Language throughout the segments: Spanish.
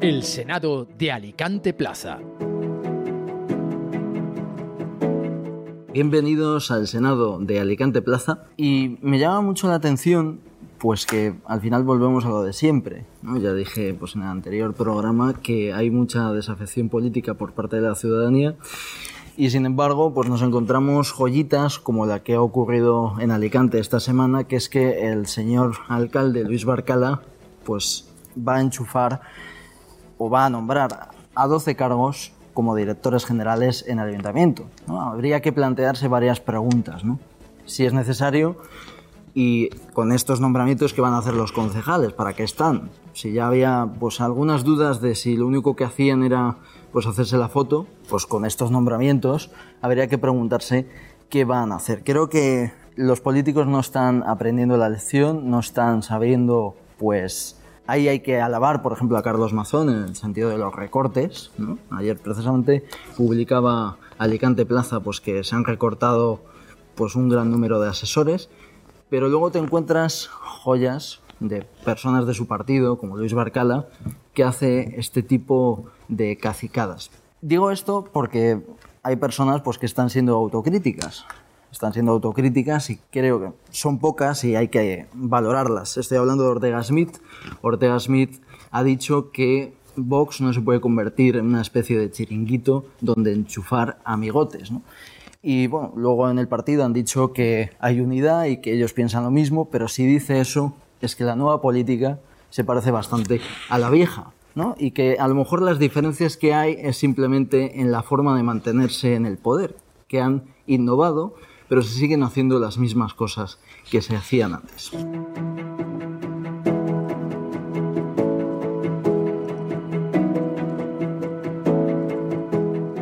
El Senado de Alicante Plaza. Bienvenidos al Senado de Alicante Plaza y me llama mucho la atención pues que al final volvemos a lo de siempre. Ya dije pues en el anterior programa que hay mucha desafección política por parte de la ciudadanía y sin embargo pues nos encontramos joyitas como la que ha ocurrido en Alicante esta semana, que es que el señor alcalde Luis Barcala pues va a enchufar o va a nombrar a 12 cargos como directores generales en el ayuntamiento. Habría que plantearse varias preguntas, ¿no? Si es necesario, y con estos nombramientos que van a hacer los concejales, ¿para qué están? Si ya había pues algunas dudas de si lo único que hacían era pues hacerse la foto, pues con estos nombramientos habría que preguntarse qué van a hacer. Creo que los políticos no están aprendiendo la lección, no están sabiendo pues Ahí hay que alabar, por ejemplo, a Carlos Mazón en el sentido de los recortes. Ayer precisamente publicaba Alicante Plaza pues, que se han recortado pues, un gran número de asesores pero luego te encuentras joyas de personas de su partido, como Luis Barcala, que hace este tipo de cacicadas. Digo esto porque hay personas pues, que están siendo autocríticas. Están siendo autocríticas y creo que son pocas y hay que valorarlas. Estoy hablando de Ortega Smith. Ortega Smith ha dicho que Vox no se puede convertir en una especie de chiringuito donde enchufar amigotes. ¿no? Y bueno, luego en el partido han dicho que hay unidad y que ellos piensan lo mismo, pero si dice eso es que la nueva política se parece bastante a la vieja. ¿no? Y que a lo mejor las diferencias que hay es simplemente en la forma de mantenerse en el poder, que han innovado, pero se siguen haciendo las mismas cosas que se hacían antes.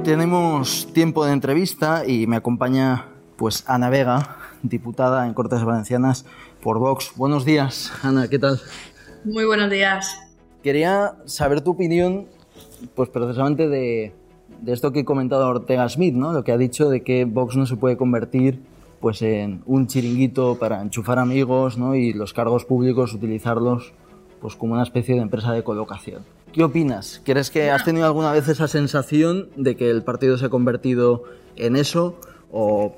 tenemos tiempo de entrevista y me acompaña pues Ana Vega, diputada en Cortes Valencianas por Vox. Buenos días, Ana, ¿qué tal? Muy buenos días. Quería saber tu opinión, pues precisamente de, de esto que he comentado Ortega Smith, ¿no? Lo que ha dicho de que Vox no se puede convertir pues en un chiringuito para enchufar amigos, ¿no? Y los cargos públicos utilizarlos pues como una especie de empresa de colocación. ¿Qué opinas? ¿Crees que has tenido alguna vez esa sensación de que el partido se ha convertido en eso o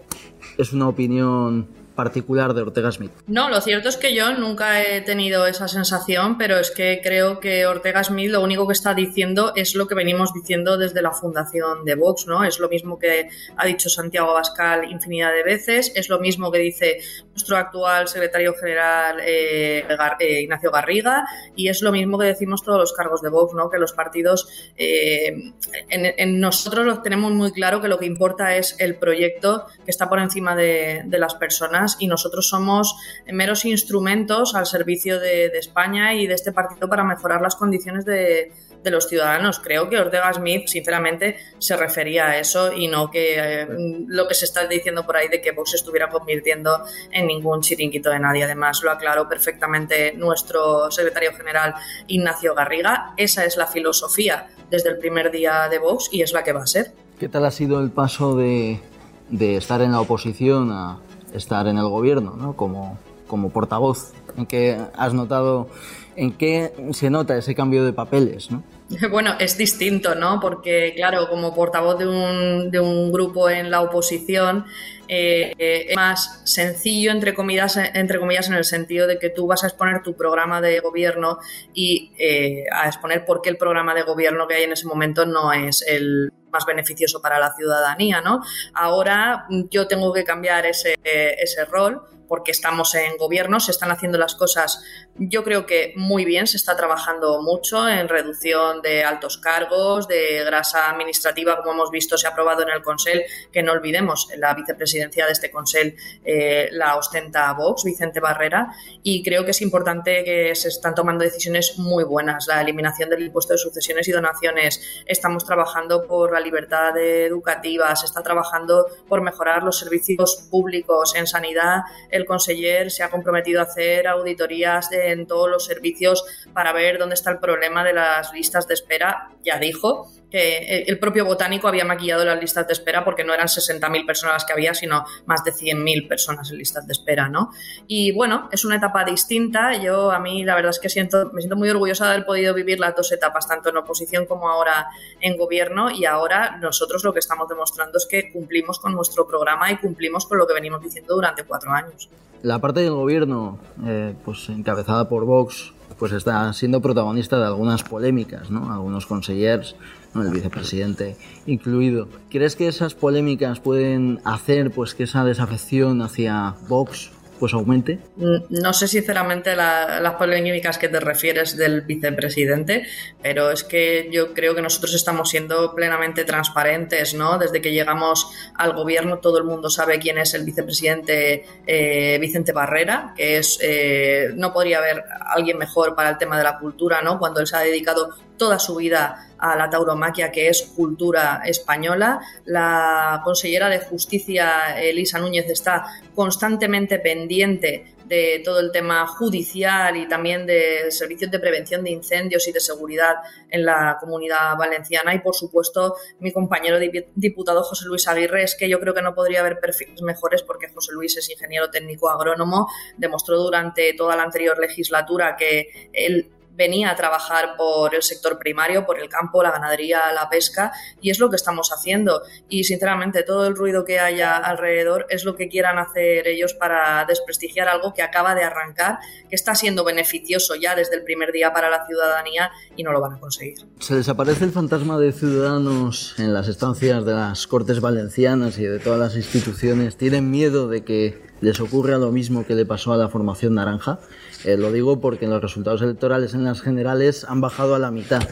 es una opinión particular de Ortega Smith. No, lo cierto es que yo nunca he tenido esa sensación, pero es que creo que Ortega Smith lo único que está diciendo es lo que venimos diciendo desde la fundación de Vox, ¿no? Es lo mismo que ha dicho Santiago Abascal infinidad de veces, es lo mismo que dice nuestro actual secretario general eh, eh, Ignacio Garriga y es lo mismo que decimos todos los cargos de Vox, ¿no? Que los partidos, eh, en, nosotros lo tenemos muy claro que lo que importa es el proyecto que está por encima de las personas y nosotros somos meros instrumentos al servicio de, España y de este partido para mejorar las condiciones de, los ciudadanos. Creo que Ortega Smith, sinceramente, se refería a eso y no que eh, lo que se está diciendo por ahí de que Vox estuviera convirtiendo en ningún chiringuito de nadie. Además, lo aclaró perfectamente nuestro secretario general Ignacio Garriga. Esa es la filosofía desde el primer día de Vox y es la que va a ser. ¿Qué tal ha sido el paso de, de estar en la oposición a, estar en el gobierno, ¿no? Como, como portavoz. ¿En qué has notado, en qué se nota ese cambio de papeles, ¿no? Bueno, es distinto, ¿no? Porque, claro, como portavoz de un, de un grupo en la oposición, eh, es más sencillo, entre comillas, entre comillas, en el sentido de que tú vas a exponer tu programa de gobierno y eh, a exponer por qué el programa de gobierno que hay en ese momento no es el más beneficioso para la ciudadanía, ¿no? Ahora yo tengo que cambiar ese, ese rol porque estamos en gobierno, se están haciendo las cosas, yo creo que muy bien, se está trabajando mucho en reducción de altos cargos, de grasa administrativa, como hemos visto, se ha aprobado en el Consell, que no olvidemos, la vicepresidencia de este Consell eh, la ostenta Vox, Vicente Barrera, y creo que es importante que se están tomando decisiones muy buenas. La eliminación del impuesto de sucesiones y donaciones, estamos trabajando por la libertad educativa, se está trabajando por mejorar los servicios públicos en sanidad, el conseller se ha comprometido a hacer auditorías en todos los servicios para ver dónde está el problema de las listas de espera. Ya dijo que el propio botánico había maquillado las listas de espera porque no eran 60.000 personas las que había, sino más de 100.000 personas en listas de espera, ¿no? Y bueno, es una etapa distinta. Yo, a mí, la verdad es que siento, me siento muy orgullosa de haber podido vivir las dos etapas, tanto en oposición como ahora en gobierno. Y ahora nosotros lo que estamos demostrando es que cumplimos con nuestro programa y cumplimos con lo que venimos diciendo durante cuatro años. La parte del gobierno, eh, pues encabezada por Vox, pues está siendo protagonista de algunas polémicas, ¿no? Algunos consellers, el vicepresidente incluido. ¿Crees que esas polémicas pueden hacer pues que esa desafección hacia Vox pues aumente? Mm, no sé sinceramente las polémicas que te refieres del vicepresidente, pero es que yo creo que nosotros estamos siendo plenamente transparentes, ¿no? Desde que llegamos al gobierno todo el mundo sabe quién es el vicepresidente eh, Vicente Barrera, que es eh, no podría haber alguien mejor para el tema de la cultura, ¿no? Cuando él se ha dedicado toda su vida a la tauromaquia, que es cultura española. La consellera de Justicia, Elisa Núñez, está constantemente pendiente de todo el tema judicial y también de servicios de prevención de incendios y de seguridad en la comunidad valenciana. Y por supuesto, mi compañero diputado José Luis Aguirre, es que yo creo que no podría haber perfiles mejores porque José Luis es ingeniero técnico agrónomo, demostró durante toda la anterior legislatura que él venía a trabajar por el sector primario, por el campo, la ganadería, la pesca, y es lo que estamos haciendo. Y sinceramente, todo el ruido que haya alrededor es lo que quieran hacer ellos para desprestigiar algo que acaba de arrancar, que está siendo beneficioso ya desde el primer día para la ciudadanía y no lo van a conseguir. Se desaparece el fantasma de ciudadanos en las estancias de las Cortes Valencianas y de todas las instituciones. ¿Tienen miedo de que les ocurra lo mismo que le pasó a la formación naranja? Eh, lo digo porque los resultados electorales en las generales han bajado a la mitad.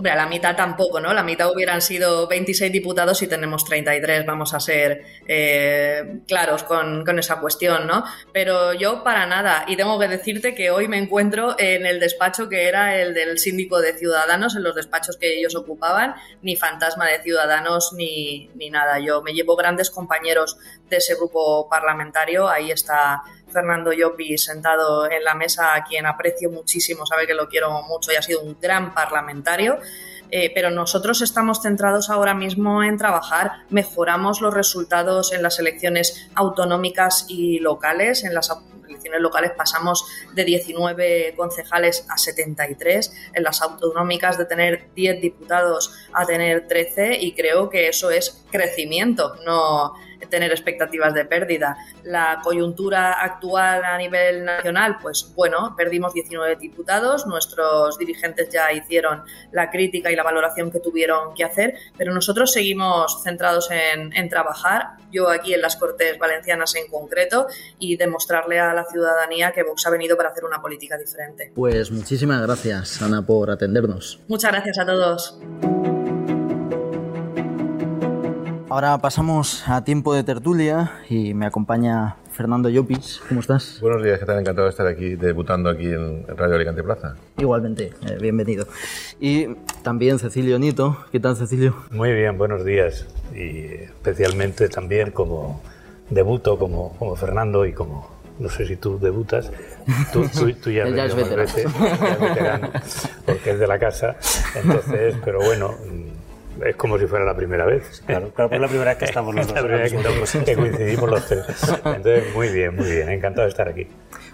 Hombre, a la mitad tampoco, ¿no? La mitad hubieran sido 26 diputados y tenemos 33, vamos a ser eh, claros con, con, esa cuestión, ¿no? Pero yo para nada, y tengo que decirte que hoy me encuentro en el despacho que era el del síndico de Ciudadanos, en los despachos que ellos ocupaban, ni fantasma de Ciudadanos ni, ni nada. Yo me llevo grandes compañeros de ese grupo parlamentario, ahí está Fernando Llopi sentado en la mesa, a quien aprecio muchísimo, sabe que lo quiero mucho y ha sido un gran parlamentario. Eh, pero nosotros estamos centrados ahora mismo en trabajar, mejoramos los resultados en las elecciones autonómicas y locales, en las elecciones locales pasamos de 19 concejales a 73, en las autonómicas de tener 10 diputados a tener 13 y creo que eso es crecimiento, no tener expectativas de pérdida. La coyuntura actual a nivel nacional, pues bueno, perdimos 19 diputados, nuestros dirigentes ya hicieron la crítica y la valoración que tuvieron que hacer, pero nosotros seguimos centrados en, en trabajar, yo aquí en las Cortes Valencianas en concreto, y demostrarle a la ciudadanía que Vox ha venido para hacer una política diferente. Pues muchísimas gracias, Ana, por atendernos. Muchas gracias a todos. Ahora pasamos a tiempo de tertulia y me acompaña Fernando Llopis. ¿Cómo estás? Buenos días, ¿qué tal? Encantado de estar aquí debutando aquí en Radio Alicante Plaza. Igualmente, eh, bienvenido. Y también Cecilio Nito. ¿Qué tal, Cecilio? Muy bien, buenos días. Y especialmente también como debuto, como, como Fernando y como no sé si tú debutas, tú, tú, ya, ya, es. Veces, ya es veterano, porque es de la casa, entonces, pero bueno, es como si fuera la primera vez. Claro, claro, es la primera vez que estamos los dos. la primera vez que, que, coincidimos los tres. Entonces, muy bien, muy bien. Encantado de estar aquí.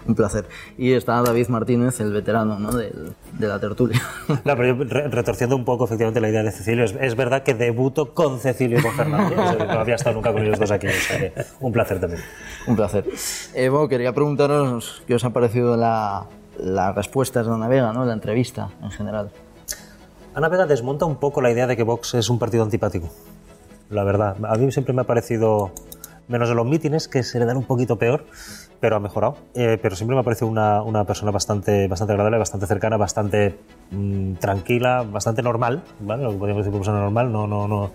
Un placer. Y está David Martínez, el veterano ¿no? de, de la tertulia. No, pero yo, retorciendo un poco efectivamente la idea de Cecilio, es, es verdad que debuto con Cecilio y con Fernando. no había estado nunca con ellos dos aquí. O sea que un placer también. Un placer. Evo, quería preguntaros qué os ha parecido la, las respuestas de Ana Vega, ¿no? la entrevista en general. Ana Vega desmonta un poco la idea de que Vox es un partido antipático. La verdad, a mí siempre me ha parecido, menos de los mítines, que se le dan un poquito peor, pero ha mejorado. Eh, pero siempre me ha parecido una, una, persona bastante, bastante agradable, bastante cercana, bastante mmm, tranquila, bastante normal, ¿vale? Lo que podríamos decir persona normal, no, no, no,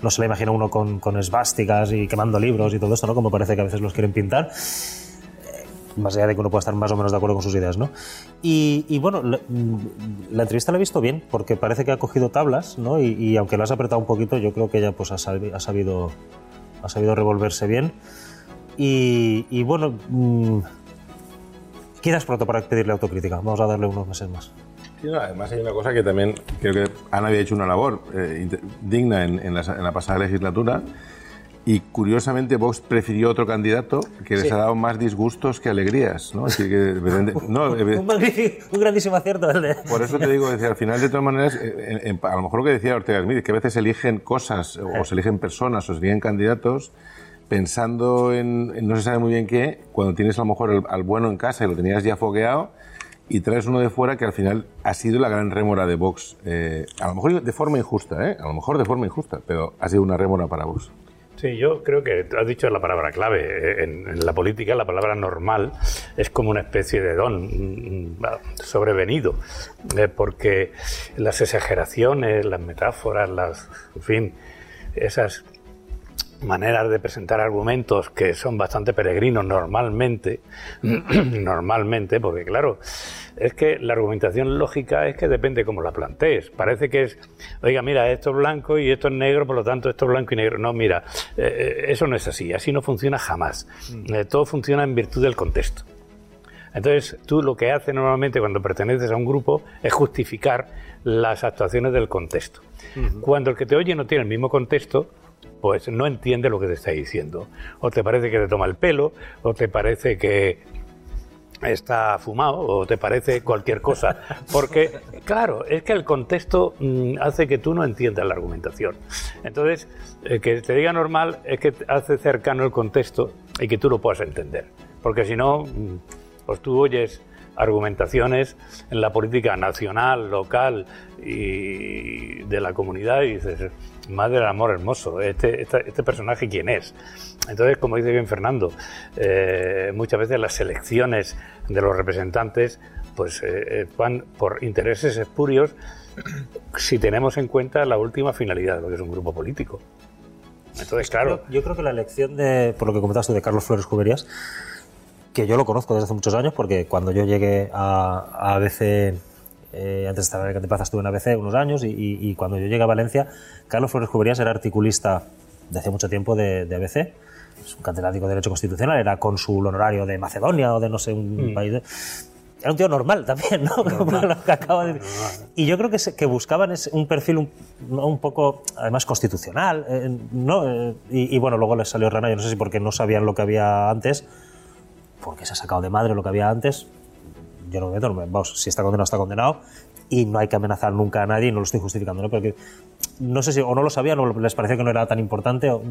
no se la imagina uno con, con esvásticas y quemando libros y todo esto, ¿no? Como parece que a veces los quieren pintar más allá de que uno pueda estar más o menos de acuerdo con sus ideas, ¿no? Y, y bueno, la, la, entrevista la he visto bien, porque parece que ha cogido tablas, ¿no? Y, y aunque la has apretado un poquito, yo creo que ella pues, ha, sabido, ha sabido, ha sabido revolverse bien. Y, y bueno, mmm, Quizás pronto para pedirle autocrítica. Vamos a darle unos meses más. Sí, no, además hay una cosa que también creo que Ana había hecho una labor eh, digna en, en la, en la pasada legislatura y curiosamente Vox prefirió otro candidato que les Sí. ha dado más disgustos que alegrías. ¿no? Así que, no, Un, un grandísimo acierto el de... por eso te digo, decía, al final de todas maneras, eh, en- en- a lo mejor lo que decía Ortega Smith, que a veces eligen cosas o se eligen personas o se eligen candidatos pensando en, en no se sabe muy bien qué, cuando tienes a lo mejor el- al bueno en casa y lo tenías ya fogueado y traes uno de fuera que al final ha sido la gran rémora de Vox. Eh, a lo mejor de forma injusta, ¿eh? A lo mejor de forma injusta, pero ha sido una rémora para Vox. Sí, yo creo que has dicho la palabra clave. En, en la política, la palabra normal es como una especie de don mm, mm, sobrevenido, eh, porque las exageraciones, las metáforas, las, en fin, esas maneras de presentar argumentos que son bastante peregrinos normalmente, normalmente, porque claro, es que la argumentación lógica es que depende cómo la plantees. Parece que es, oiga, mira, esto es blanco y esto es negro, por lo tanto esto es blanco y negro. No, mira, eh, eso no es así, así no funciona jamás. Eh, todo funciona en virtud del contexto. Entonces, tú lo que haces normalmente cuando perteneces a un grupo es justificar las actuaciones del contexto. Cuando el que te oye no tiene el mismo contexto, pues no entiende lo que te está diciendo. O te parece que te toma el pelo, o te parece que está fumado, o te parece cualquier cosa. Porque, claro, es que el contexto mm, hace que tú no entiendas la argumentación. Entonces, eh, que te diga normal es que hace cercano el contexto y que tú lo puedas entender. Porque si no, mm, pues tú oyes argumentaciones en la política nacional, local y de la comunidad y dices, madre del amor hermoso, este, este personaje quién es. Entonces, como dice bien Fernando, eh, muchas veces las elecciones de los representantes pues eh, eh, van por intereses espurios si tenemos en cuenta la última finalidad de lo que es un grupo político. Entonces, claro, Yo, yo creo que la elección de, por lo que comentaste de Carlos Flores Cuberías, que yo lo conozco desde hace muchos años, porque cuando yo llegué a, a ABC, eh, antes de estar en Alicante Plaza estuve en ABC unos años, y, y- y cuando yo llegué a Valencia, Carlos Flores Cuberías era articulista de hace mucho tiempo de, de ABC, es un catedrático de Derecho Constitucional, era cónsul honorario de Macedonia o de no sé, un país de... Era un tío normal también, ¿no? Como lo que acabo de decir. Y yo creo que, se- que buscaban es un perfil un, ¿no? un poco, además, constitucional, eh, ¿no? Eh, y, y bueno, luego les salió rana, yo no sé si porque no sabían lo que había antes, porque se ha sacado de madre lo que había antes. Yo no me meto, no me- vamos, si está condenado, está condenado. Y no hay que amenazar nunca a nadie, y no lo estoy justificando, ¿no? Porque no sé si o no lo sabían o les parecía que no era tan importante. o-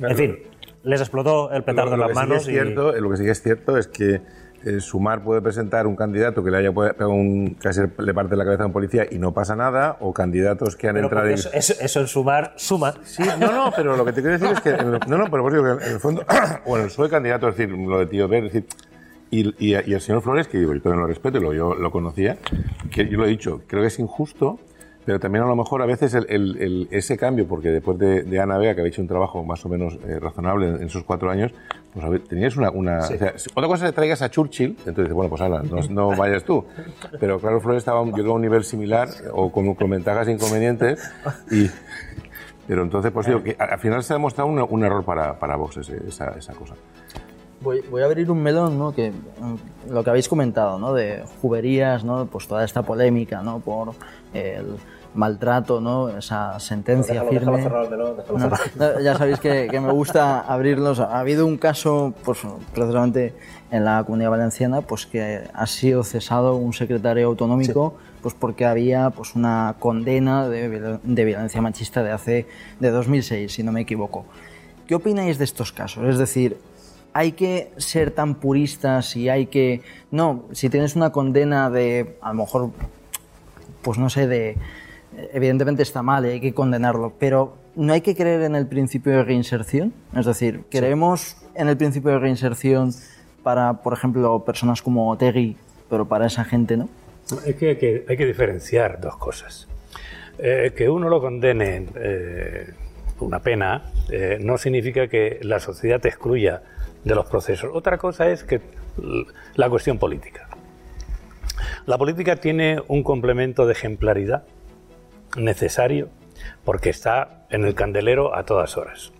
en fin, les explotó el petardo en lo, las que sí que manos y... cierto, lo que sí que es cierto es que eh, Sumar puede presentar un candidato que le haya pegado un, casi le parte la cabeza a un policía y no pasa nada, o candidatos que han Pero entrado eso, eso- eso en sumar suma. Sí, no, no, pero lo que te quiero decir es que. en el- no, no, pero por eso digo que en el fondo. bueno, soy candidato, es decir, lo de Tío Ver, es decir. Y, y- y el señor Flores, que digo, yo también lo respeto y lo, yo lo conocía, que yo lo he dicho, creo que es injusto, pero también a lo mejor a veces el, el- el- ese cambio, porque después de, de Ana Vega, que había hecho un trabajo más o menos eh, razonable en, en esos cuatro años, pues a ver, tenías una. una o sea, otra cosa es que traigas a Churchill, entonces dices, bueno, pues ala, no, no vayas tú. Pero claro, Flores estaba, yo creo, a un nivel similar o con, con ventajas e inconvenientes y. Pero entonces, pues digo, que al final se ha demostrado una- un error para, para Vox ese- esa, esa cosa. Voy, voy a abrir un melón, ¿no? Que lo que habéis comentado, ¿no? De juberías, ¿no? Pues toda esta polémica, ¿no? Por el maltrato, ¿no? Esa sentencia firme. No, no, ya sabéis que, que me gusta abrirlos. Ha habido un caso, pues precisamente en la Comunidad Valenciana, pues que ha sido cesado un secretario autonómico, pues porque había pues una condena de, de violencia machista de hace de 2006, si no me equivoco. ¿Qué opináis de estos casos? Es decir, hay que ser tan puristas y hay que no, si tienes una condena de a lo mejor pues no sé, de evidentemente está mal, y hay que condenarlo, pero no hay que creer en el principio de reinserción, es decir, creemos en el principio de reinserción para, por ejemplo, personas como Otegui, pero para esa gente no. Es que hay que, hay que diferenciar dos cosas. Eh, que uno lo condene eh, una pena eh, no significa que la sociedad te excluya de los procesos. Otra cosa es que la cuestión política. La política tiene un complemento de ejemplaridad necesario porque está en el candelero a todas horas.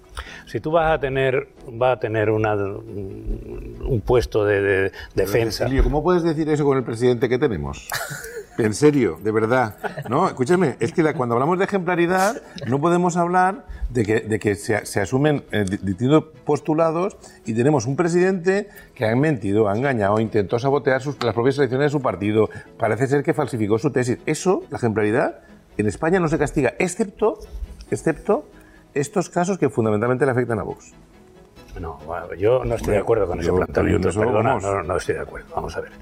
Si tú vas a tener, vas a tener una, un puesto de, de defensa. Emilio, ¿cómo puedes decir eso con el presidente que tenemos? En serio, de verdad. No, escúchame, es que cuando hablamos de ejemplaridad no podemos hablar de que, de que se, se asumen eh, di- distintos postulados y tenemos un presidente que ha mentido, ha engañado, intentó sabotear sus- las propias elecciones de su partido, parece ser que falsificó su tesis. Eso, la ejemplaridad, en España no se castiga, excepto, excepto estos casos que fundamentalmente le afectan a Vox. No, bueno, yo no estoy de acuerdo con ese planteamiento. eso, Perdona, no, no estoy de acuerdo. Vamos a ver.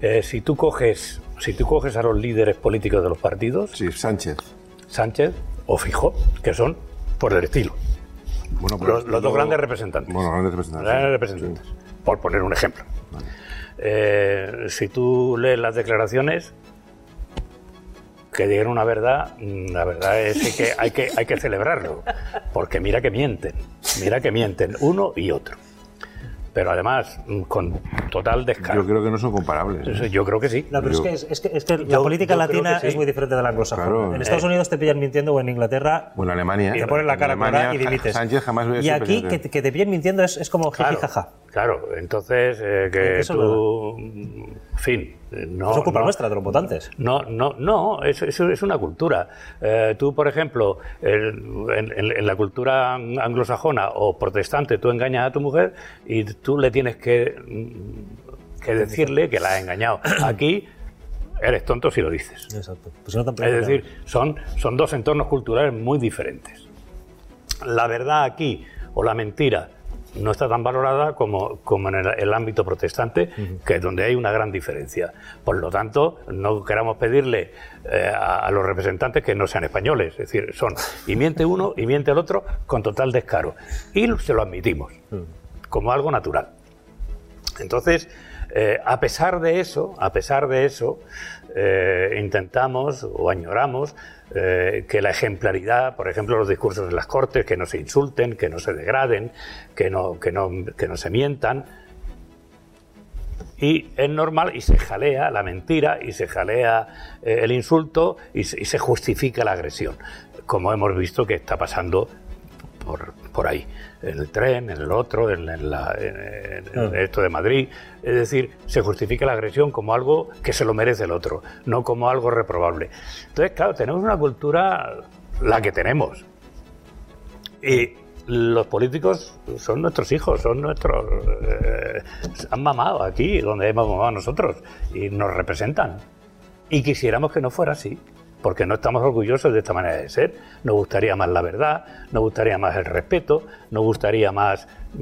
Eh, si tú coges, si tú coges a los líderes políticos de los partidos, Sí, Sánchez. Sánchez o Fijó, que son por el estilo, Bueno, los, los dos grandes representantes. Bueno, grandes representantes. Grandes sí. representantes, por poner un ejemplo. Eh, si tú lees las declaraciones que digan una verdad, mm, la verdad es que hay que hay que celebrarlo, porque mira que mienten, mira que mienten uno y otro. Pero además mm, con total descaro. Yo creo que no son comparables. ¿eh? Yo creo que sí. No, pero Yo- es que, es, es que, es que la Yo- política yo latina que sí. es muy diferente de la anglosajona. Claro. En Estados Eh. Unidos te pillan mintiendo o en Inglaterra Bueno, Alemania. te ponen la cara en Alemania, y dimites. Sánchez jamás y aquí que, te- que te pillen mintiendo es, es como Claro, jiji jaja. claro. entonces eh, que Eso es tú, en fin, no, es culpa no- nuestra de los votantes. No, no, no, eso, eso es una cultura. Eh, tú, por ejemplo, el- en, la cultura anglosajona o protestante, tú engañas a tu mujer y tú le tienes que, mm, que decirle que la has engañado. Aquí eres tonto si lo dices. Exacto. Pues si no, tan Es decir, son, son dos entornos culturales muy diferentes. La verdad aquí o la mentira no está tan valorada como, como en el, el ámbito protestante, que es donde hay una gran diferencia. Por lo tanto, no queramos pedirle eh, a, a los representantes que no sean españoles. Es decir, son y miente uno y miente el otro con total descaro. Y se lo admitimos como algo natural. Entonces, eh, a pesar de eso, a pesar de eso, eh, intentamos o añoramos eh, que la ejemplaridad, por ejemplo, los discursos en las cortes, que no se insulten, que no se degraden, que no, que no, que no se mientan. Y es normal y se jalea la mentira y se jalea el insulto y se justifica la agresión, como hemos visto que está pasando por, por ahí, en el tren, en el otro, en, en la- en- en- en esto de Madrid. Es decir, se justifica la agresión como algo que se lo merece el otro, no como algo reprobable. Entonces, claro, tenemos una cultura, la que tenemos. Y los políticos son nuestros hijos, son nuestros... eh, han mamado aquí, donde hemos mamado nosotros, y nos representan. Y quisiéramos que no fuera así, porque no estamos orgullosos de esta manera de ser. Nos gustaría más la verdad, nos gustaría más el respeto, nos gustaría más, mm,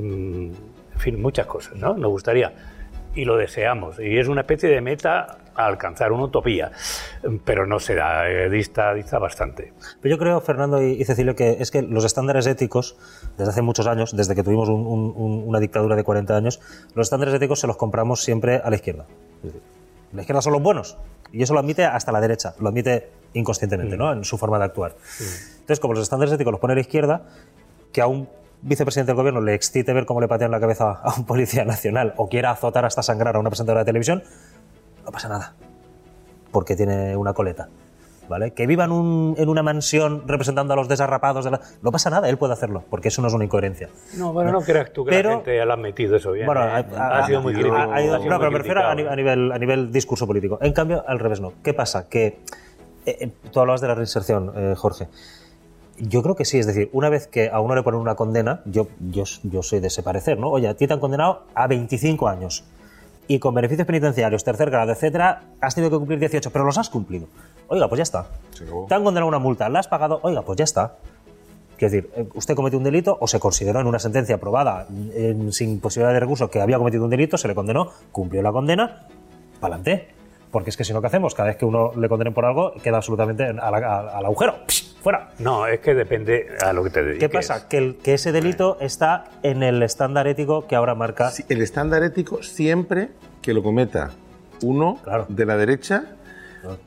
en fin, muchas cosas, ¿no? Nos gustaría, y lo deseamos, y es una especie de meta a alcanzar, una utopía, pero no se da, eh, dista, dista bastante. Pero yo creo, Fernando y Cecilio, que es que los estándares éticos, desde hace muchos años, desde que tuvimos un- un- un- una dictadura de 40 años, los estándares éticos se los compramos siempre a la izquierda. La izquierda son los buenos. Y eso lo admite hasta la derecha, lo admite inconscientemente, ¿no? En su forma de actuar. Entonces, como los estándares éticos los pone la izquierda, que a un vicepresidente del gobierno le excite ver cómo le patean la cabeza a un policía nacional o quiera azotar hasta sangrar a una presentadora de televisión, no pasa nada. Porque tiene una coleta. ¿Vale? Que viva en, un- en una mansión representando a los desarrapados de la... No pasa nada, él puede hacerlo, porque eso no es una incoherencia. No, bueno, no creas tú que Pero- la gente le ha metido eso bien. Bueno, ¿eh? ha, ha, sido muy crítico. no, pero me refiero a, a nivel, a nivel discurso político. En cambio, al revés no. ¿Qué pasa? Que eh, tú hablabas de la reinserción, eh, Jorge. Yo creo que sí, es decir, una vez que a uno le ponen una condena, yo, yo, yo soy de ese parecer, ¿no? Oye, a ti te han condenado a 25 años y con beneficios penitenciarios, tercer grado, etcétera, has tenido que cumplir 18, pero los has cumplido. Oiga, pues ya está. Acabó. Te han condenado una multa, la has pagado, oiga, pues ya está. Quiero decir, eh, usted cometió un delito o se consideró en una sentencia aprobada sin posibilidad de recurso que había cometido un delito, se le condenó, cumplió la condena, para adelante. Porque es que si no, ¿qué hacemos? Cada vez que uno le condenen por algo, queda absolutamente al agujero. ¡Psh! ¡Fuera! No, es que depende a lo que te dediques. ¿Qué pasa? Que, el- que ese delito está en el estándar ético que ahora marca. Sí, el estándar ético siempre que lo cometa uno Claro. de la derecha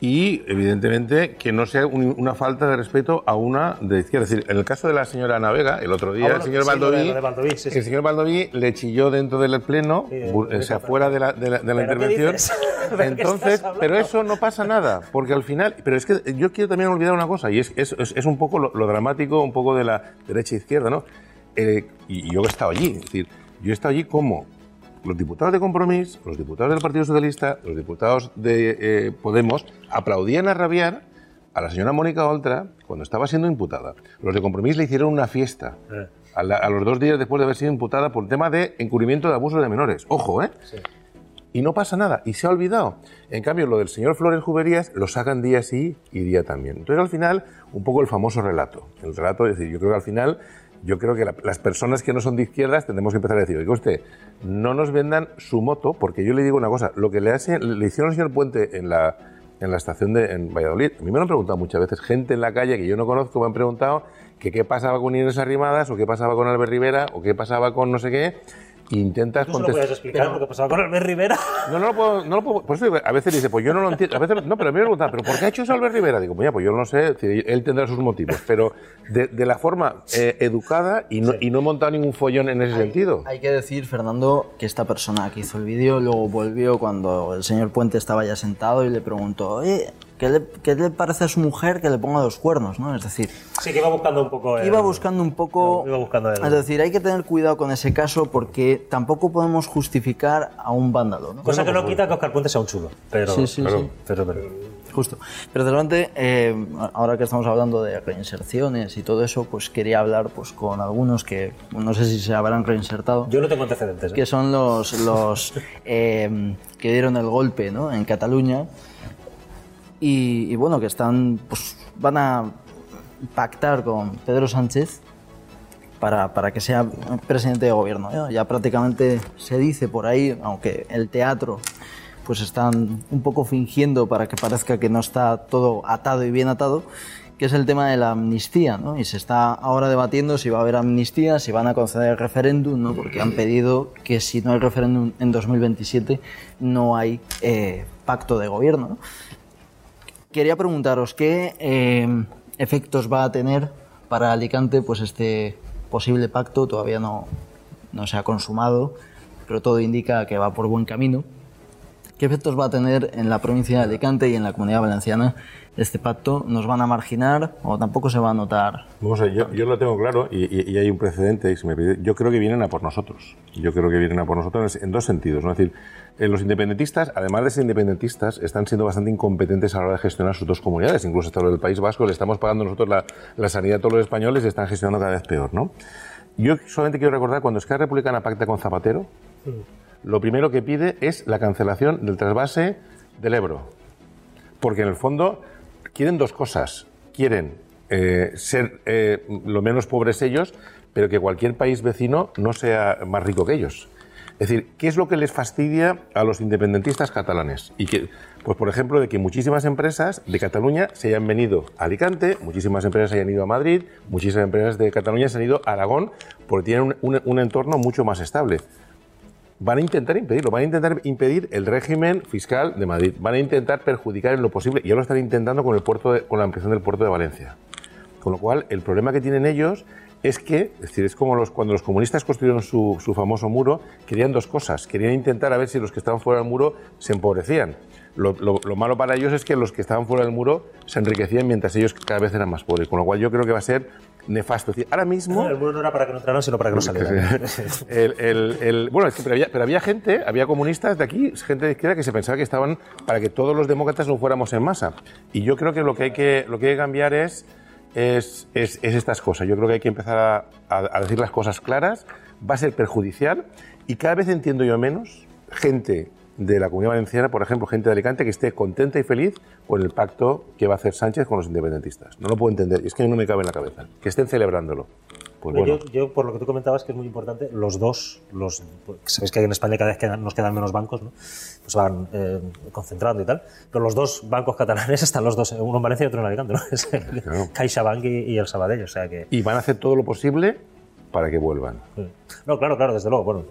y evidentemente que no sea un- una falta de respeto a una de izquierda. Es decir, en el caso de la señora Navega, el otro día Ah, bueno, el señor sí, Baldoví, Baldoví, sí, sí. el señor Baldoví le chilló dentro del pleno, sí, o sea, fuera de la, de la- de la ¿Pero qué intervención. Entonces, pero eso no pasa nada, porque al final, pero es que yo quiero también olvidar una cosa, y es, es, es- es un poco lo, lo dramático, un poco de la derecha e izquierda, ¿no? eh, y yo he estado allí, es decir, yo he estado allí como los diputados de Compromís, los diputados del Partido Socialista, los diputados de eh, Podemos aplaudían a rabiar a la señora Mónica Oltra cuando estaba siendo imputada. Los de Compromís le hicieron una fiesta Eh. a, la- a los dos días después de haber sido imputada por el tema de encubrimiento de abuso de menores. Ojo, ¿eh? Y no pasa nada, y se ha olvidado. En cambio, lo del señor Flores Juberías lo sacan día sí y día también. Entonces, al final, un poco el famoso relato. El relato, es decir, yo creo que al final, yo creo que la- las personas que no son de izquierdas tendremos que empezar a decir, oiga usted, no nos vendan su moto, porque yo le digo una cosa, lo que le, hace, le hicieron al señor Puente en la, en la estación de en Valladolid, a mí me lo han preguntado muchas veces, gente en la calle que yo no conozco me han preguntado que qué pasaba con Inés Arrimadas, o qué pasaba con Albert Rivera, o qué pasaba con no sé qué, intentas ¿Tú contestar- puedes explicar lo que pasaba con Albert Rivera? no, no lo puedo, no lo puedo. Por eso a veces dice, pues yo no lo entiendo. A veces, no, pero a mí me preguntan, ¿pero por qué ha hecho eso Albert Rivera? Digo, pues ya, pues yo no lo sé, él tendrá sus motivos. Pero de, de la forma eh, educada y no, y no he montado ningún follón en ese sentido. Hay que decir, Fernando, que esta persona que hizo el vídeo luego volvió cuando el señor Puente estaba ya sentado y le preguntó, oye, ¿qué le, qué le parece a su mujer que le ponga los cuernos? ¿no? Es decir, Sí, que iba buscando un poco. el- iba buscando un poco... Iba buscando el- Es decir, hay que tener cuidado con ese caso porque tampoco podemos justificar a un vándalo. ¿no? Cosa que no quita que Oscar Puente sea un chulo. Pero, Sí, sí, pero, sí. pero- pero- Justo. Pero delante, eh, ahora que estamos hablando de reinserciones y todo eso, pues quería hablar pues, con algunos que no sé si se habrán reinsertado. Yo no tengo antecedentes. ¿eh? que son los, los eh, que dieron el golpe ¿no? en Cataluña y, y bueno, que están, pues van a pactar con Pedro Sánchez para, para que sea presidente de gobierno. ¿no? Ya prácticamente se dice por ahí, aunque el teatro pues están un poco fingiendo para que parezca que no está todo atado y bien atado, que es el tema de la amnistía, ¿no? Y se está ahora debatiendo si va a haber amnistía, si van a conceder el referéndum, ¿no? Porque han pedido que si no hay referéndum en 2027 no hay eh, pacto de gobierno, ¿no? Quería preguntaros qué eh, efectos va a tener para Alicante pues este posible pacto, todavía no, no se ha consumado, pero todo indica que va por buen camino. ¿Qué efectos va a tener en la provincia de Alicante y en la comunidad valenciana este pacto? ¿Nos van a marginar o tampoco se va a notar? Vamos a ver, yo, yo lo tengo claro y, y- y hay un precedente. Y si me pide- yo creo que vienen a por nosotros. Yo creo que vienen a por nosotros en dos sentidos. ¿no? Es decir, eh, los independentistas, además de ser independentistas, están siendo bastante incompetentes a la hora de gestionar sus dos comunidades. Incluso hasta lo del País Vasco, le estamos pagando nosotros la, la sanidad a todos los españoles y están gestionando cada vez peor. ¿no? Yo solamente quiero recordar, cuando Esquerra Republicana pacta con Zapatero, lo primero que pide es la cancelación del trasvase del Ebro. Porque en el fondo quieren dos cosas. Quieren eh, ser eh, lo menos pobres ellos, pero que cualquier país vecino no sea más rico que ellos. Es decir, ¿qué es lo que les fastidia a los independentistas catalanes? Y que, pues por ejemplo, de que muchísimas empresas de Cataluña se hayan venido a Alicante, muchísimas empresas se hayan ido a Madrid, muchísimas empresas de Cataluña se han ido a Aragón, porque tienen un, entorno mucho más estable van a intentar impedirlo, van a intentar impedir el régimen fiscal de Madrid, van a intentar perjudicar en lo posible, y ya lo están intentando con, el puerto de- con la ampliación del puerto de Valencia. Con lo cual, el problema que tienen ellos es que, es decir, es como los, cuando los comunistas construyeron su, su famoso muro, querían dos cosas. Querían intentar a ver si los que estaban fuera del muro se empobrecían. Lo, lo- lo malo para ellos es que los que estaban fuera del muro se enriquecían mientras ellos cada vez eran más pobres. Con lo cual, yo creo que va a ser nefasto. Es decir, ahora mismo... El muro no era para que no entraran, sino para que no salieran. El- el- el- bueno, es que, pero, había, pero había gente, había comunistas de aquí, gente de izquierda que se pensaba que estaban para que todos los demócratas no fuéramos en masa. Y yo creo que lo que hay que, lo que, hay que cambiar es, es, es- es estas cosas. Yo creo que hay que empezar a, a- a decir las cosas claras, va a ser perjudicial y cada vez entiendo yo menos gente de la comunidad valenciana, por ejemplo, gente de Alicante que esté contenta y feliz con el pacto que va a hacer Sánchez con los independentistas. No lo puedo entender, y es que no me cabe en la cabeza. Que estén celebrándolo. Pues bueno. Yo, yo, por lo que tú comentabas, que es muy importante, los dos, los, sabéis que en España cada vez quedan- nos quedan menos bancos, ¿no? pues van eh, concentrando y tal, pero los dos bancos catalanes están los dos, uno en Valencia y otro en Alicante, ¿no? Es el Claro. CaixaBank y, y el Sabadell, o sea que... y van a hacer todo lo posible para que vuelvan. No, claro, claro, desde luego, bueno,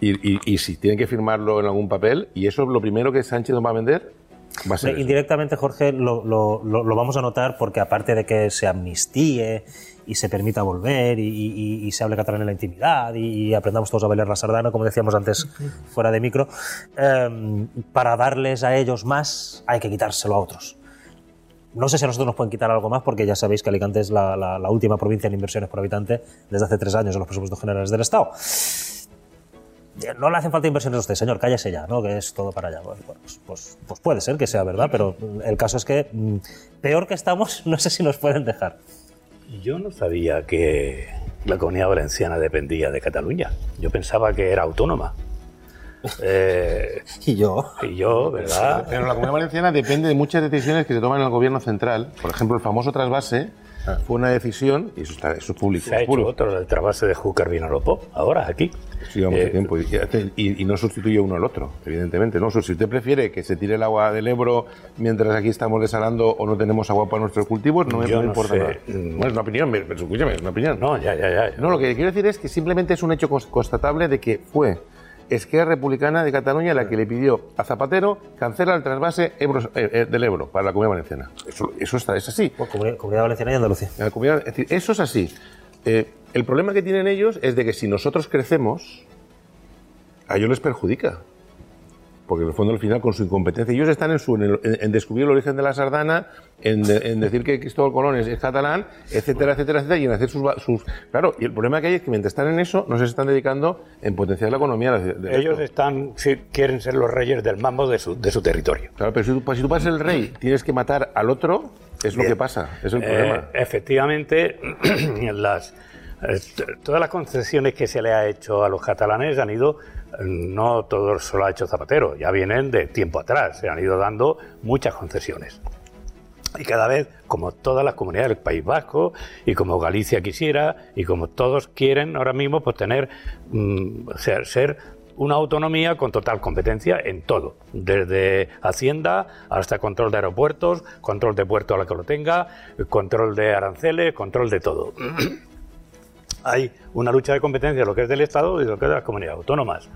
Y, y- y si tienen que firmarlo en algún papel, y eso es lo primero que Sánchez nos va a vender, va a ser. eso. Indirectamente, Jorge, lo, lo- lo- lo vamos a notar porque aparte de que se amnistíe y se permita volver y, y- y se hable catalán en la intimidad y, y aprendamos todos a bailar la sardana, como decíamos antes fuera de micro, eh, para darles a ellos más hay que quitárselo a otros. No sé si a nosotros nos pueden quitar algo más, porque ya sabéis que Alicante es la, la- la última provincia en inversiones por habitante desde hace tres años en los presupuestos generales del Estado. No le hacen falta inversiones a usted, señor, cállese ya, ¿no? Que es todo para allá. Bueno, pues, pues- pues puede ser que sea verdad, pero el caso es que mm, peor que estamos, no sé si nos pueden dejar. Yo no sabía que la comunidad valenciana dependía de Cataluña. Yo pensaba que era autónoma. Eh, Y yo. y yo, ¿verdad? Pero la Comunidad Valenciana depende de muchas decisiones que se toman en el gobierno central. Por ejemplo, el famoso trasvase fue una decisión, y eso, está, eso es público. Se ha hecho otro del trasvase de Júcar Vinalopó, ahora aquí. Sí, mucho Eh, tiempo. Y, y- y no sustituye uno al otro, evidentemente. ¿no? Si usted prefiere que se tire el agua del Ebro mientras aquí estamos desalando o no tenemos agua para nuestros cultivos, no me, no importa sé. nada. Bueno, es una opinión, pero escúchame, es una opinión. No, ya, ya, ya. No, lo que quiero decir es que simplemente es un hecho cons- constatable de que fue Esquerra Republicana de Cataluña la que le pidió a Zapatero cancelar el trasvase Ebro- eh, eh, del Ebro para la Comunidad Valenciana. Eso, eso está, es así. Bueno, Comunidad, Comunidad Valenciana y Andalucía. En la comunidad- es decir, eso es así. Eh, el problema que tienen ellos es de que si nosotros crecemos, a ellos les perjudica. Porque en el fondo, al final, con su incompetencia, ellos están en, su, en, el- en- en descubrir el origen de la sardana, en, de- en decir que Cristóbal Colón es, es catalán, etcétera, etcétera, etcétera, y en hacer sus. Claro, y el problema que hay es que mientras están en eso, no se están dedicando en potenciar la economía. de- de Ellos esto. están, quieren ser los reyes del mambo de su, de su territorio. Claro, pero si tú, si tú pasas el rey, tienes que matar al otro, es lo que pasa, es el Eh, problema. efectivamente, las, eh, todas las concesiones que se le ha hecho a los catalanes han ido, eh, no todo solo ha hecho Zapatero, ya vienen de tiempo atrás, se han ido dando muchas concesiones. Y cada vez, como todas las comunidades del País Vasco, y como Galicia quisiera, y como todos quieren ahora mismo, pues tener, mm, ser, ser una autonomía con total competencia en todo, desde Hacienda hasta control de aeropuertos, control de puerto a la que lo tenga, control de aranceles, control de todo. Hay una lucha de competencia, lo que es del Estado y lo que es de las comunidades autónomas.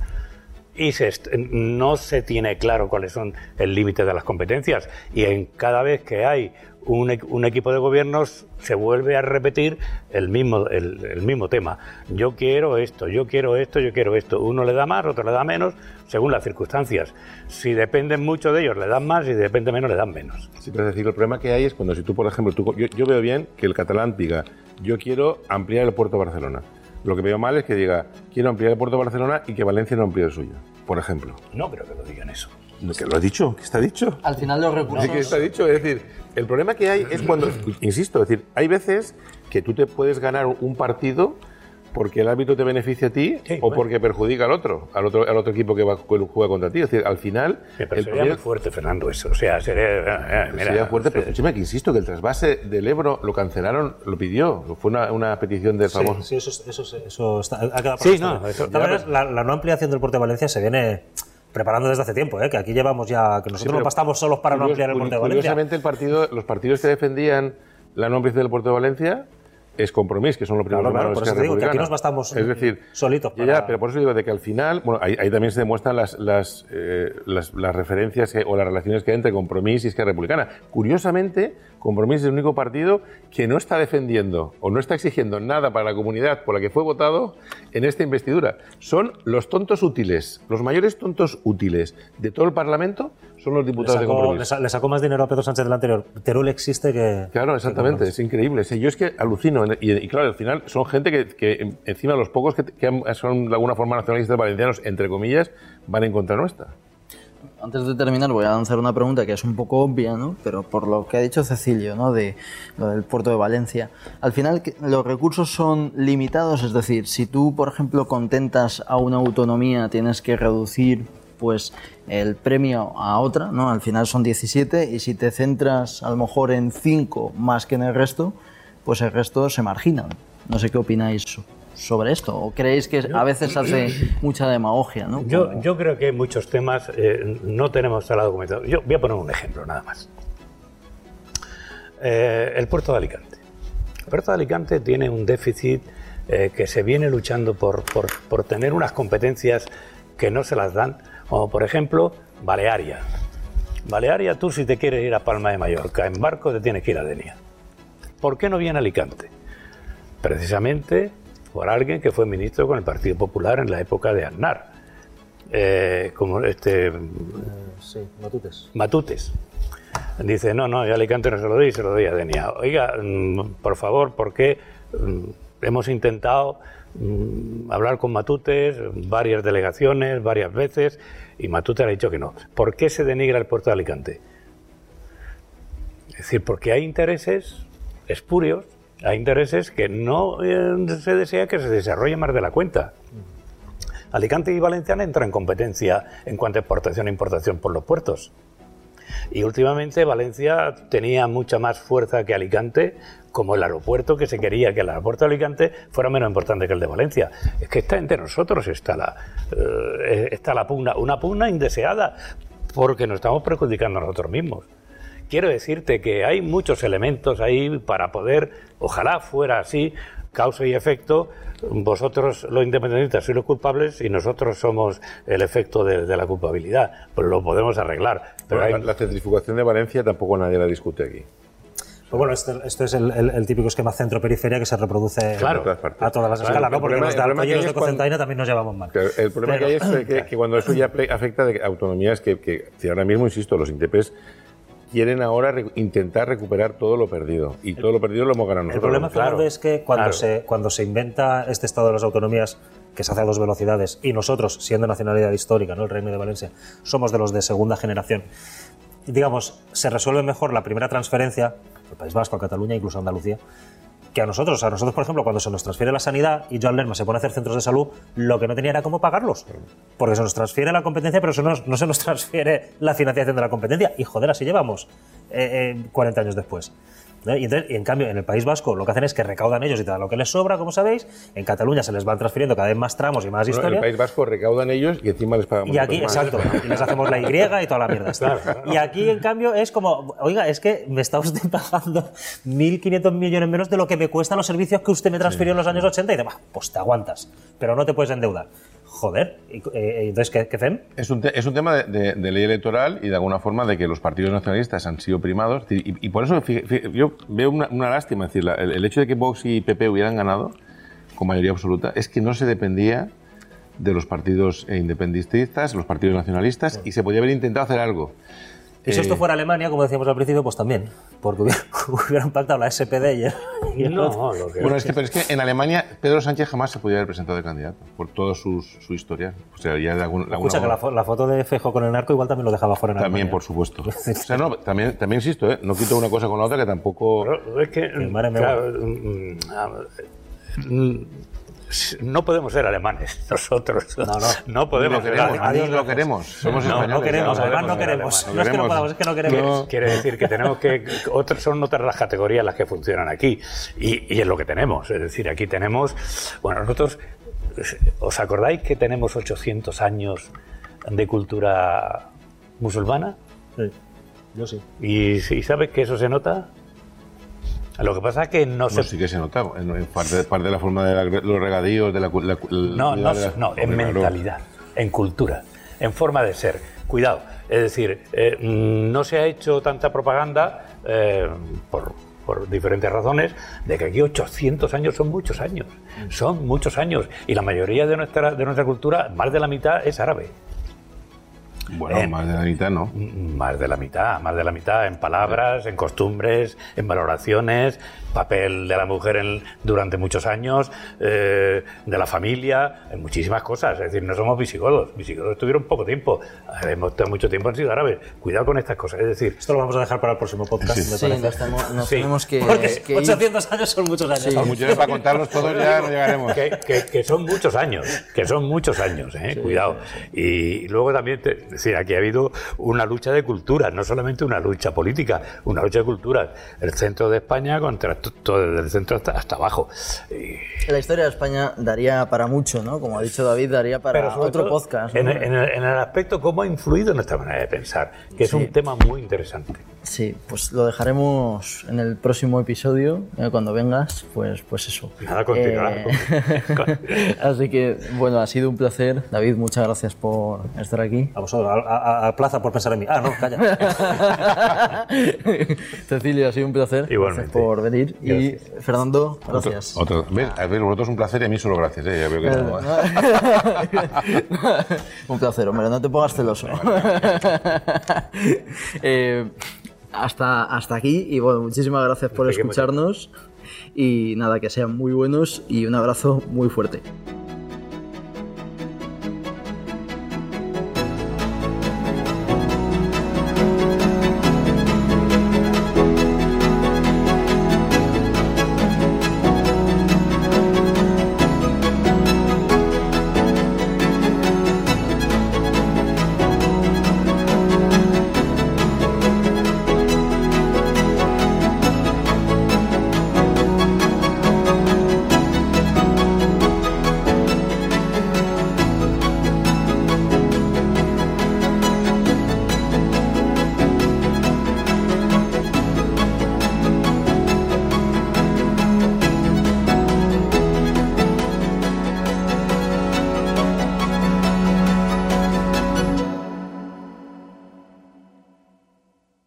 Y se no se tiene claro cuáles son el límite de las competencias. Y en cada vez que hay un, e- un equipo de gobiernos se vuelve a repetir el mismo el, el mismo tema yo quiero esto yo quiero esto yo quiero esto uno le da más otro le da menos según las circunstancias si dependen mucho de ellos le dan más y si depende menos le dan menos Sí, pero es decir, el problema que hay es cuando si tú, por ejemplo, tú- yo, yo veo bien que el catalán diga, yo quiero ampliar el puerto de Barcelona. Lo que veo mal es que diga, quiero ampliar el puerto de Barcelona y que Valencia no amplíe el suyo, por ejemplo. no creo que lo digan eso Que lo ha dicho, que está dicho. Al final los recursos... Sí, que está dicho. Es decir, el problema que hay es cuando, insisto, es decir, hay veces que tú te puedes ganar un partido porque el árbitro te beneficia a ti Sí, o bueno. porque perjudica al otro, al otro, al otro equipo que va, que juega contra ti. Es decir, al final, Sí, pero el sería muy fuerte Fernando eso o sea sería eh, mira, Sería fuerte, pero escúchame que insisto que el trasvase del Ebro lo cancelaron, lo pidió, fue una, una petición del famoso. Sí, eso, eso, eso está, ha quedado Sí, no, eso- maneras, la, la no ampliación del puerto de Valencia se viene preparando desde hace tiempo, ¿eh? que aquí llevamos ya, que nosotros pero no bastamos solos para no Curios- ampliar el puerto de Valencia. Curiosamente, el partido, los partidos que defendían la no ampliación del puerto de Valencia es compromiso, que son los primeros Claro, claro, por eso te digo que aquí nos bastamos Es decir, solitos para- ya, pero por eso digo de que al final, bueno, ahí, ahí también se demuestran las, las, eh, las, las referencias que- o las relaciones que hay entre Compromís y Esquerra Republicana. Curiosamente, Compromís es el único partido que no está defendiendo o no está exigiendo nada para la comunidad por la que fue votado en esta investidura. Son los tontos útiles, los mayores tontos útiles de todo el Parlamento son los le, diputados de Compromís. le sa- le sacó más dinero a Pedro Sánchez del anterior. Teruel existe que... Claro, exactamente, es increíble. Yo es que alucino. Y, y claro, al final son gente que, que encima los pocos que, que son de alguna forma nacionalistas valencianos, entre comillas, van en contra nuestra. Antes de terminar, voy a lanzar una pregunta que es un poco obvia, ¿no? Pero por lo que ha dicho Cecilio, ¿no? De lo del puerto de Valencia. Al final, los recursos son limitados, es decir, si tú, por ejemplo, contentas a una autonomía, tienes que reducir pues el premio a otra, ¿no? Al final son 17 y si te centras a lo mejor en 5 más que en el resto, pues el resto se marginan. No sé qué opináis sobre esto. ¿O creéis que a veces hace mucha demagogia, ¿no? Yo, yo creo que muchos temas eh, no tenemos la documentación. Yo voy a poner un ejemplo nada más. Eh, el puerto de Alicante. El puerto de Alicante tiene un déficit eh, que se viene luchando por, por- por tener unas competencias que no se las dan, como por ejemplo Balearia. Balearia, tú si te quieres ir a Palma de Mallorca en barco te tienes que ir a Denia. ¿Por qué no viene a Alicante? Precisamente por alguien que fue ministro con el Partido Popular en la época de Aznar, eh, como este Sí, Matutes. Matutes. dice, no, no, yo Alicante no se lo doy, se lo doy a Denia. Oiga, mm, por favor, ¿por qué mm, hemos intentado mm, hablar con Matutes, varias delegaciones, varias veces, y Matute le ha dicho que no? ¿Por qué se denigra el puerto de Alicante? Es decir, porque hay intereses espurios, hay intereses que no eh, se desea que se desarrolle más de la cuenta. Alicante y Valencia entran en competencia en cuanto a exportación e importación por los puertos. Y últimamente Valencia tenía mucha más fuerza que Alicante, como el aeropuerto que se quería que el aeropuerto de Alicante fuera menos importante que el de Valencia. Es que está entre nosotros está la, eh, está la pugna, una pugna indeseada, porque nos estamos perjudicando a nosotros mismos. Quiero decirte que hay muchos elementos ahí para poder, ojalá fuera así, causa y efecto, vosotros los independentistas sois los culpables y nosotros somos el efecto de, de la culpabilidad. Pues lo podemos arreglar. Pero Bueno, hay- la, la centrifugación de Valencia tampoco nadie la discute aquí. Pues bueno, esto, esto es el, el- el típico esquema centro-periferia que se reproduce Claro. En a todas las Claro, escalas, ¿no? Porque problema- los el de Alcoy los de Cocentaina también nos llevamos mal. Claro, el problema que hay es que, que cuando eso ya afecta de autonomías que, que si ahora mismo, insisto, los INTEPES quieren ahora re- intentar recuperar todo lo perdido. Y todo lo perdido lo hemos ganado El nosotros. problema, claro, es que cuando, claro. se, cuando se inventa este estado de las autonomías, que se hace a dos velocidades, y nosotros, siendo nacionalidad histórica, ¿no? el Reino de Valencia, somos de los de segunda generación, digamos, se resuelve mejor la primera transferencia, al País Vasco, a Cataluña, incluso a Andalucía, que a nosotros. A nosotros, por ejemplo, cuando se nos transfiere la sanidad y Joan Lerma se pone a hacer centros de salud, lo que no tenía era cómo pagarlos. Porque se nos transfiere la competencia, pero no se nos transfiere la financiación de la competencia. Y joder, así llevamos eh, eh, 40 años después. ¿Eh? Y, entonces- y en cambio, en el País Vasco lo que hacen es que recaudan ellos y te dan lo que les sobra, como sabéis. En Cataluña se les van transfiriendo cada vez más tramos y más Bueno, en historia. el País Vasco recaudan ellos y encima les pagamos Y aquí, más. exacto, y les hacemos la Y y toda la mierda. esta. Y aquí, en cambio, es como, oiga, es que me está usted pagando 1.500 millones menos de lo que me cuestan los servicios que usted me transfirió en los años 80 y "Bah, pues te aguantas, pero no te puedes endeudar. Joder, y, eh, entonces, ¿qué, qué hacen? Es un, te- es un tema de, de- de ley electoral y de alguna forma de que los partidos nacionalistas han sido primados. Y, y por eso yo veo una, una lástima. Es decir, la- el, el hecho de que Vox y PP hubieran ganado con mayoría absoluta es que no se dependía de los partidos eh, independentistas, los partidos nacionalistas, y se podía haber intentado hacer algo. Y si Eh, esto fuera Alemania, como decíamos al principio, pues también, porque hubiera- hubieran pactado la SPD y el, y el otro. no, lo que Bueno, es que, pero es que en Alemania Pedro Sánchez jamás se podía haber presentado de candidato por todo sus- su historia. O sea, ya de algún- alguna Escucha, que la, forma. fo- la foto de Fejo con el narco igual también lo dejaba fuera en También, Alemania. por supuesto. O sea, no, también, también insisto, ¿eh? no quito una cosa con la otra que tampoco... Pero es que, claro, no podemos ser alemanes nosotros. No, no. No podemos ser queremos, alemanes. ni lo queremos. Somos No, no españoles. queremos, ya, además no no queremos. queremos. No No es que no queremos. podamos, es que no queremos. No. Quiere decir que tenemos que. Otras son otras las categorías las que funcionan aquí. Y, y es lo que tenemos. Es decir, aquí tenemos. Bueno, nosotros. ¿Os acordáis que tenemos 800 años de cultura musulmana? Sí, yo sí. ¿Y, y sabes que eso se nota? Lo que pasa es que no No, se. sí que se nota. En, parte, parte de la forma de la- los regadíos, de la... la- No, no, de no, en mentalidad, en cultura, en forma de ser. Cuidado, es decir, eh, mm, no se ha hecho tanta propaganda eh, por, por diferentes razones de que aquí 800 años son muchos años, son muchos años y la mayoría de nuestra de nuestra cultura, más de la mitad es árabe. Bueno, Eh. más de la mitad, ¿no? Más de la mitad, más de la mitad en palabras, en costumbres, en valoraciones, papel de la mujer en- durante muchos años, eh, de la familia, en muchísimas cosas. Es decir, no somos visigodos. Visigodos estuvieron poco tiempo. Hemos estado mucho tiempo han sido árabes. Cuidado con estas cosas. Es decir, Esto lo vamos a dejar para el próximo podcast, me Sí, nos, tenemos- nos Sí. tenemos que, Porque que ir. 800 años son muchos años. Sí. Son muchos para contarlos todos ya no llegaremos. que, que- que son muchos años, que son muchos años, ¿eh? cuidado. Y luego también, te- decir, aquí ha habido una lucha de culturas, no solamente una lucha política, una lucha de culturas. El centro de España contra todo, desde el centro hasta, hasta abajo. Y- La historia de España daría para mucho, ¿no? Como ha dicho David, daría para otro podcast. ¿no? En, el- en el, en el aspecto cómo ha influido en nuestra manera de pensar, que es un tema muy interesante. Sí, pues lo dejaremos en el próximo episodio, eh, cuando vengas, pues, pues eso. Nada, continuará. Eh, Así que, bueno, ha sido un placer. David, muchas gracias por estar aquí. A vosotros, a, a- a Plaza por pensar en mí. Ah, no, calla. Cecilia, ha sido un placer. Igualmente. Gracias por venir. Y Fernando, gracias. Otro, otro- ¿ves? A ver, vosotros un placer y a mí solo gracias. ¿eh? Ya veo que no- un placer, hombre, no te pongas celoso. Eh, hasta, hasta aquí y bueno, muchísimas gracias por escucharnos y nada, que sean muy buenos y un abrazo muy fuerte.